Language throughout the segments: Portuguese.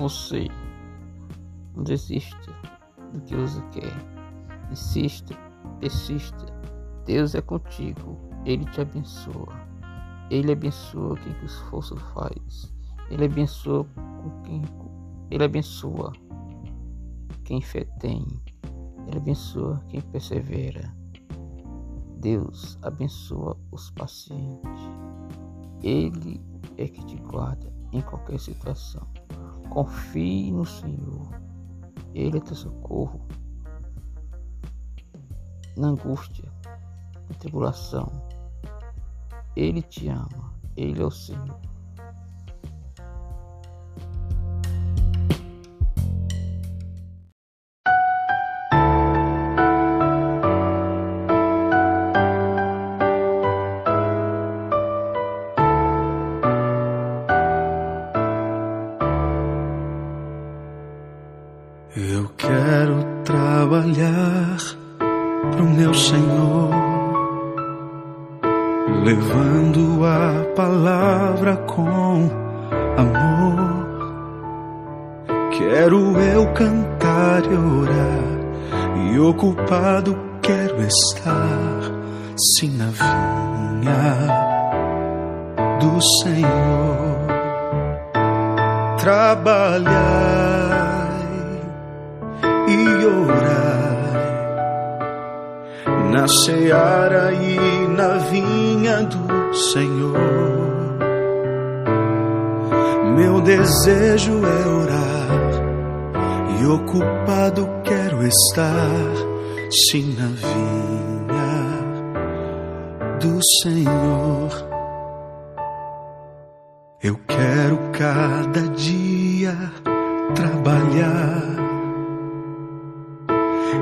você. Não desista do que você quer. Insista, persista. Deus é contigo. Ele te abençoa. Ele abençoa quem que esforço faz. Ele abençoa com quem ele abençoa quem fé tem. Ele abençoa quem persevera. Deus abençoa os pacientes. Ele é que te guarda em qualquer situação. Confie no Senhor. Ele é teu socorro. Na angústia, na tribulação. Ele te ama. Ele é o Senhor. Trabalhar pro meu Senhor, levando a palavra com amor. Quero eu cantar e orar, e ocupado quero estar, sim, na vinha do Senhor. Trabalhar e orai na seara e na vinha do Senhor. Meu desejo é orar e ocupado quero estar, sim, na vinha do Senhor. Eu quero cada dia trabalhar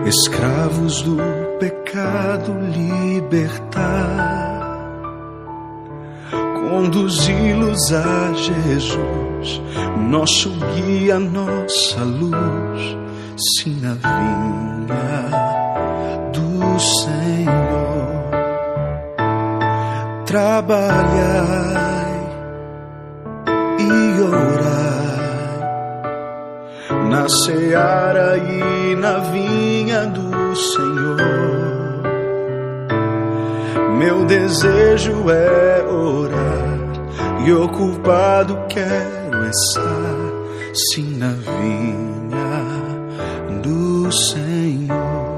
escravos do pecado, libertar, conduzi-los a Jesus, nosso guia, nossa luz, sim, na vinha do Senhor. Trabalhai e orai na seara e na vinha do Senhor. Meu desejo é orar e ocupado quero estar, sim, na vinha do Senhor.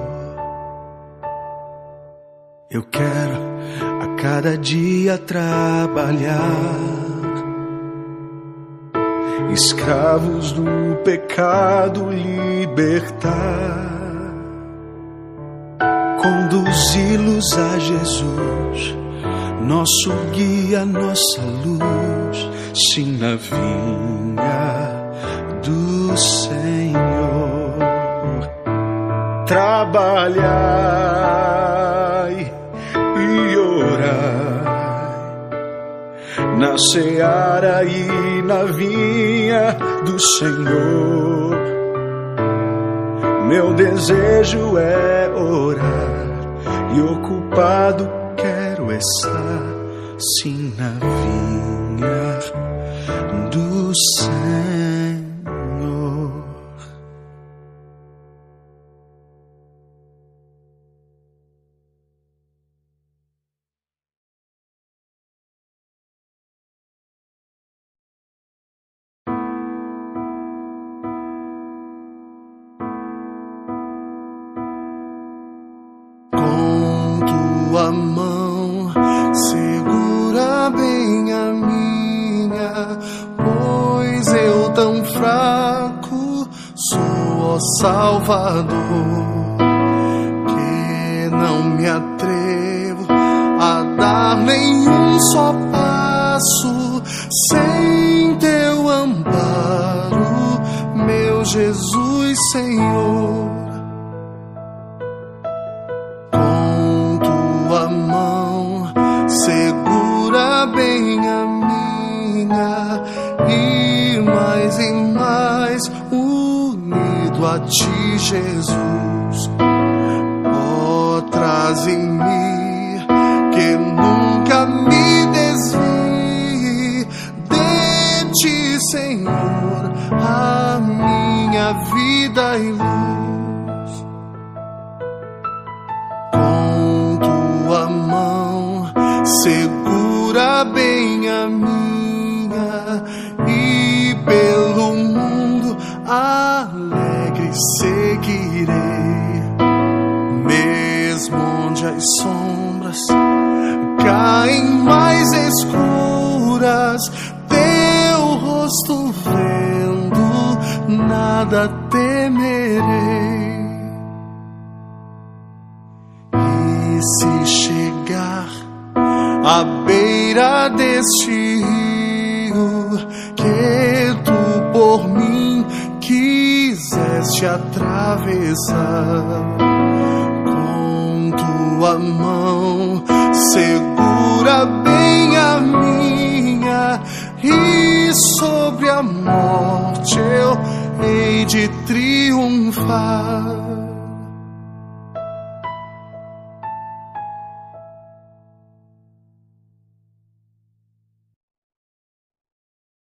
Eu quero a cada dia trabalhar escravos do pecado libertar, conduzi-los a Jesus, nosso guia, nossa luz, sim, na vinha do Senhor. Trabalhai e orai na seara e na vinha do Senhor. Meu desejo é orar e ocupado quero estar, sim, na vinha do Senhor. Tua mão segura bem a minha, pois eu tão fraco sou, ó Salvador, que não me atrevo a dar nenhum só passo sem teu amparo, meu Jesus Senhor. a ti, Jesus. Ó, oh, traz em mim que nunca me desvie de ti, Senhor, a minha vida e luz. seguirei, mesmo onde as sombras caem mais escuras, teu rosto vendo, nada temerei. E se chegar à beira deste rio que tu por mim quiseste atravessar com tua mão segura bem a minha e sobre a morte eu hei de triunfar.